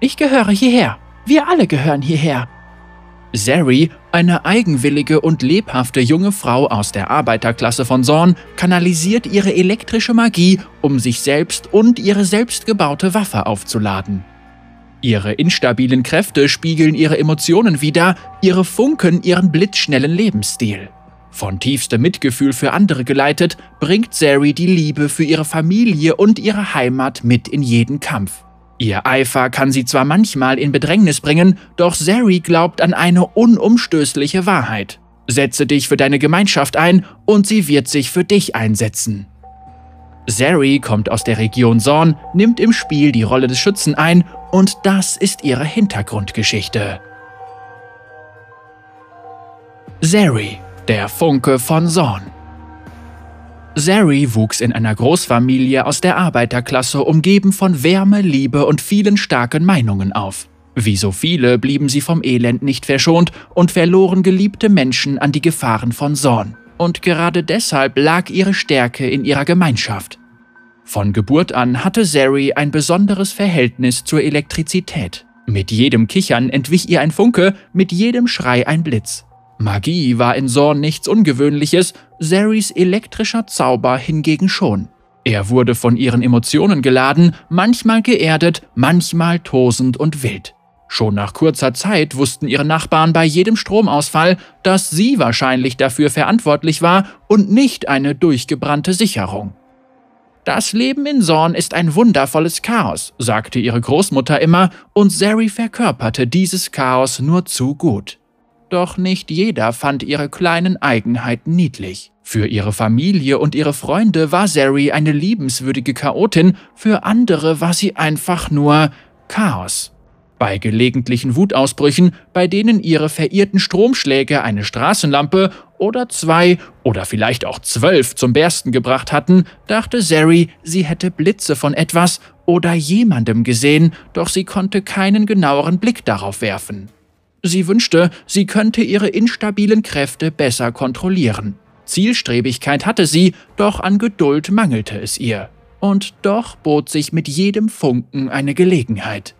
Ich gehöre hierher. Wir alle gehören hierher. Zeri, eine eigenwillige und lebhafte junge Frau aus der Arbeiterklasse von Zorn, kanalisiert ihre elektrische Magie, um sich selbst und ihre selbstgebaute Waffe aufzuladen. Ihre instabilen Kräfte spiegeln ihre Emotionen wider, ihre Funken ihren blitzschnellen Lebensstil. Von tiefstem Mitgefühl für andere geleitet, bringt Zeri die Liebe für ihre Familie und ihre Heimat mit in jeden Kampf. Ihr Eifer kann sie zwar manchmal in Bedrängnis bringen, doch Zeri glaubt an eine unumstößliche Wahrheit. Setze dich für deine Gemeinschaft ein und sie wird sich für dich einsetzen. Zeri kommt aus der Region Zorn, nimmt im Spiel die Rolle des Schützen ein und das ist ihre Hintergrundgeschichte. Zeri, der Funke von Zorn. Zari wuchs in einer Großfamilie aus der Arbeiterklasse, umgeben von Wärme, Liebe und vielen starken Meinungen auf. Wie so viele blieben sie vom Elend nicht verschont und verloren geliebte Menschen an die Gefahren von Zorn. Und gerade deshalb lag ihre Stärke in ihrer Gemeinschaft. Von Geburt an hatte Zari ein besonderes Verhältnis zur Elektrizität. Mit jedem Kichern entwich ihr ein Funke, mit jedem Schrei ein Blitz. Magie war in Zorn nichts Ungewöhnliches, Zaris elektrischer Zauber hingegen schon. Er wurde von ihren Emotionen geladen, manchmal geerdet, manchmal tosend und wild. Schon nach kurzer Zeit wussten ihre Nachbarn bei jedem Stromausfall, dass sie wahrscheinlich dafür verantwortlich war und nicht eine durchgebrannte Sicherung. Das Leben in Zorn ist ein wundervolles Chaos, sagte ihre Großmutter immer, und Zeri verkörperte dieses Chaos nur zu gut. Doch nicht jeder fand ihre kleinen Eigenheiten niedlich. Für ihre Familie und ihre Freunde war Zeri eine liebenswürdige Chaotin, für andere war sie einfach nur Chaos. Bei gelegentlichen Wutausbrüchen, bei denen ihre verirrten Stromschläge eine Straßenlampe oder zwei oder vielleicht auch zwölf zum Bersten gebracht hatten, dachte Zeri, sie hätte Blitze von etwas oder jemandem gesehen, doch sie konnte keinen genaueren Blick darauf werfen. Sie wünschte, sie könnte ihre instabilen Kräfte besser kontrollieren. Zielstrebigkeit hatte sie, doch an Geduld mangelte es ihr. Und doch bot sich mit jedem Funken eine Gelegenheit.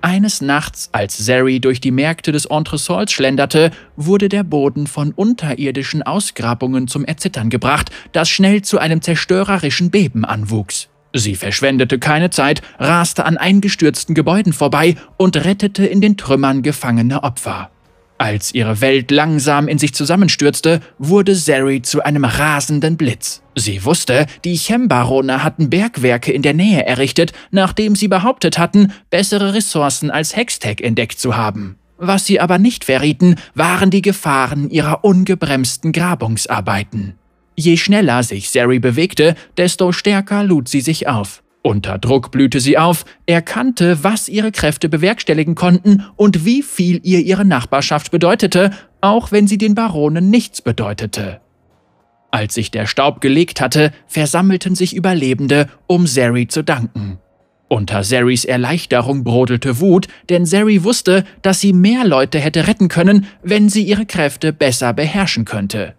Eines Nachts, als Zeri durch die Märkte des Entresols schlenderte, wurde der Boden von unterirdischen Ausgrabungen zum Erzittern gebracht, das schnell zu einem zerstörerischen Beben anwuchs. Sie verschwendete keine Zeit, raste an eingestürzten Gebäuden vorbei und rettete in den Trümmern gefangene Opfer. Als ihre Welt langsam in sich zusammenstürzte, wurde Zeri zu einem rasenden Blitz. Sie wusste, die Chem-Barone hatten Bergwerke in der Nähe errichtet, nachdem sie behauptet hatten, bessere Ressourcen als Hextech entdeckt zu haben. Was sie aber nicht verrieten, waren die Gefahren ihrer ungebremsten Grabungsarbeiten. Je schneller sich Sari bewegte, desto stärker lud sie sich auf. Unter Druck blühte sie auf, erkannte, was ihre Kräfte bewerkstelligen konnten und wie viel ihr ihre Nachbarschaft bedeutete, auch wenn sie den Baronen nichts bedeutete. Als sich der Staub gelegt hatte, versammelten sich Überlebende, um Zeri zu danken. Unter Zeris Erleichterung brodelte Wut, denn Zeri wusste, dass sie mehr Leute hätte retten können, wenn sie ihre Kräfte besser beherrschen könnte.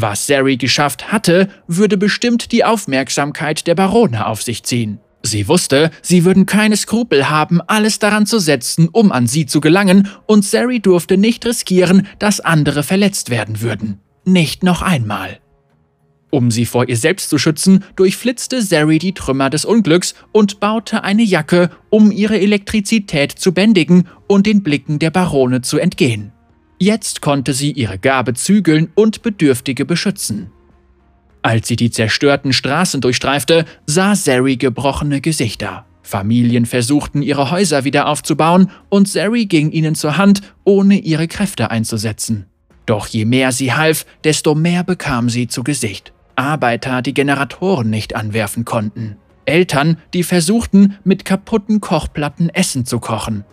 Was Sari geschafft hatte, würde bestimmt die Aufmerksamkeit der Barone auf sich ziehen. Sie wusste, sie würden keine Skrupel haben, alles daran zu setzen, um an sie zu gelangen, und Sari durfte nicht riskieren, dass andere verletzt werden würden. Nicht noch einmal. Um sie vor ihr selbst zu schützen, durchflitzte Sari die Trümmer des Unglücks und baute eine Jacke, um ihre Elektrizität zu bändigen und den Blicken der Barone zu entgehen. Jetzt konnte sie ihre Gabe zügeln und Bedürftige beschützen. Als sie die zerstörten Straßen durchstreifte, sah Zeri gebrochene Gesichter. Familien versuchten, ihre Häuser wieder aufzubauen, und Zeri ging ihnen zur Hand, ohne ihre Kräfte einzusetzen. Doch je mehr sie half, desto mehr bekam sie zu Gesicht. Arbeiter, die Generatoren nicht anwerfen konnten. Eltern, die versuchten, mit kaputten Kochplatten Essen zu kochen.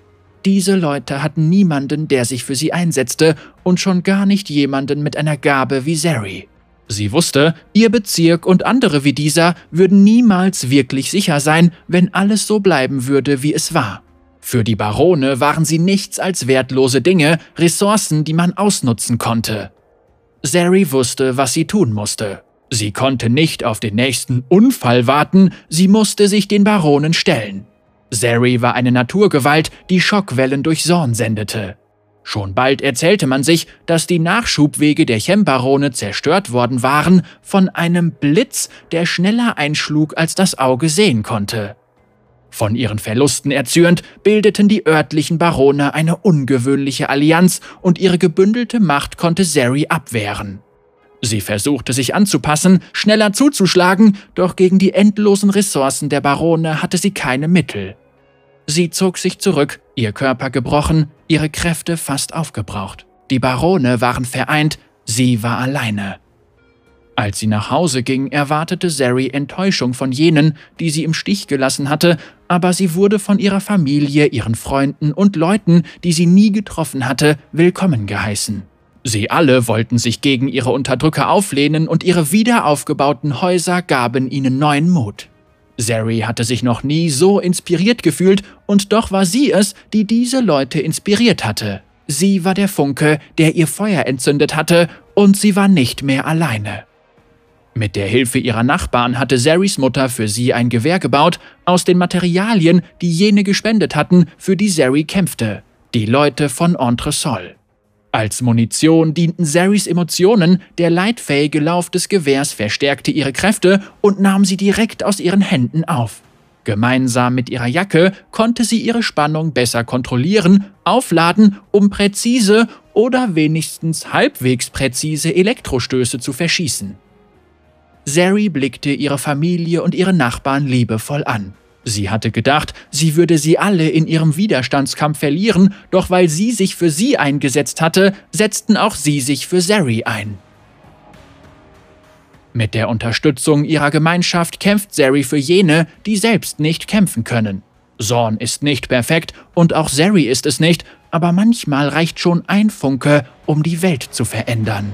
Diese Leute hatten niemanden, der sich für sie einsetzte und schon gar nicht jemanden mit einer Gabe wie Zeri. Sie wusste, ihr Bezirk und andere wie dieser würden niemals wirklich sicher sein, wenn alles so bleiben würde, wie es war. Für die Barone waren sie nichts als wertlose Dinge, Ressourcen, die man ausnutzen konnte. Zeri wusste, was sie tun musste. Sie konnte nicht auf den nächsten Unfall warten, sie musste sich den Baronen stellen. Zeri war eine Naturgewalt, die Schockwellen durch Sorn sendete. Schon bald erzählte man sich, dass die Nachschubwege der Chembarone zerstört worden waren von einem Blitz, der schneller einschlug, als das Auge sehen konnte. Von ihren Verlusten erzürnt, bildeten die örtlichen Barone eine ungewöhnliche Allianz und ihre gebündelte Macht konnte Zeri abwehren. Sie versuchte sich anzupassen, schneller zuzuschlagen, doch gegen die endlosen Ressourcen der Barone hatte sie keine Mittel. Sie zog sich zurück, ihr Körper gebrochen, ihre Kräfte fast aufgebraucht. Die Barone waren vereint, sie war alleine. Als sie nach Hause ging, erwartete Zeri Enttäuschung von jenen, die sie im Stich gelassen hatte, aber sie wurde von ihrer Familie, ihren Freunden und Leuten, die sie nie getroffen hatte, willkommen geheißen. Sie alle wollten sich gegen ihre Unterdrücker auflehnen und ihre wiederaufgebauten Häuser gaben ihnen neuen Mut. Zeri hatte sich noch nie so inspiriert gefühlt, und doch war sie es, die diese Leute inspiriert hatte. Sie war der Funke, der ihr Feuer entzündet hatte, und sie war nicht mehr alleine. Mit der Hilfe ihrer Nachbarn hatte Zeris Mutter für sie ein Gewehr gebaut, aus den Materialien, die jene gespendet hatten, für die Zeri kämpfte, die Leute von Entresol. Als Munition dienten Zeris Emotionen, der leitfähige Lauf des Gewehrs verstärkte ihre Kräfte und nahm sie direkt aus ihren Händen auf. Gemeinsam mit ihrer Jacke konnte sie ihre Spannung besser kontrollieren, aufladen, um präzise oder wenigstens halbwegs präzise Elektrostöße zu verschießen. Zeri blickte ihre Familie und ihre Nachbarn liebevoll an. Sie hatte gedacht, sie würde sie alle in ihrem Widerstandskampf verlieren, doch weil sie sich für sie eingesetzt hatte, setzten auch sie sich für Zeri ein. Mit der Unterstützung ihrer Gemeinschaft kämpft Zeri für jene, die selbst nicht kämpfen können. Zorn ist nicht perfekt und auch Zeri ist es nicht, aber manchmal reicht schon ein Funke, um die Welt zu verändern.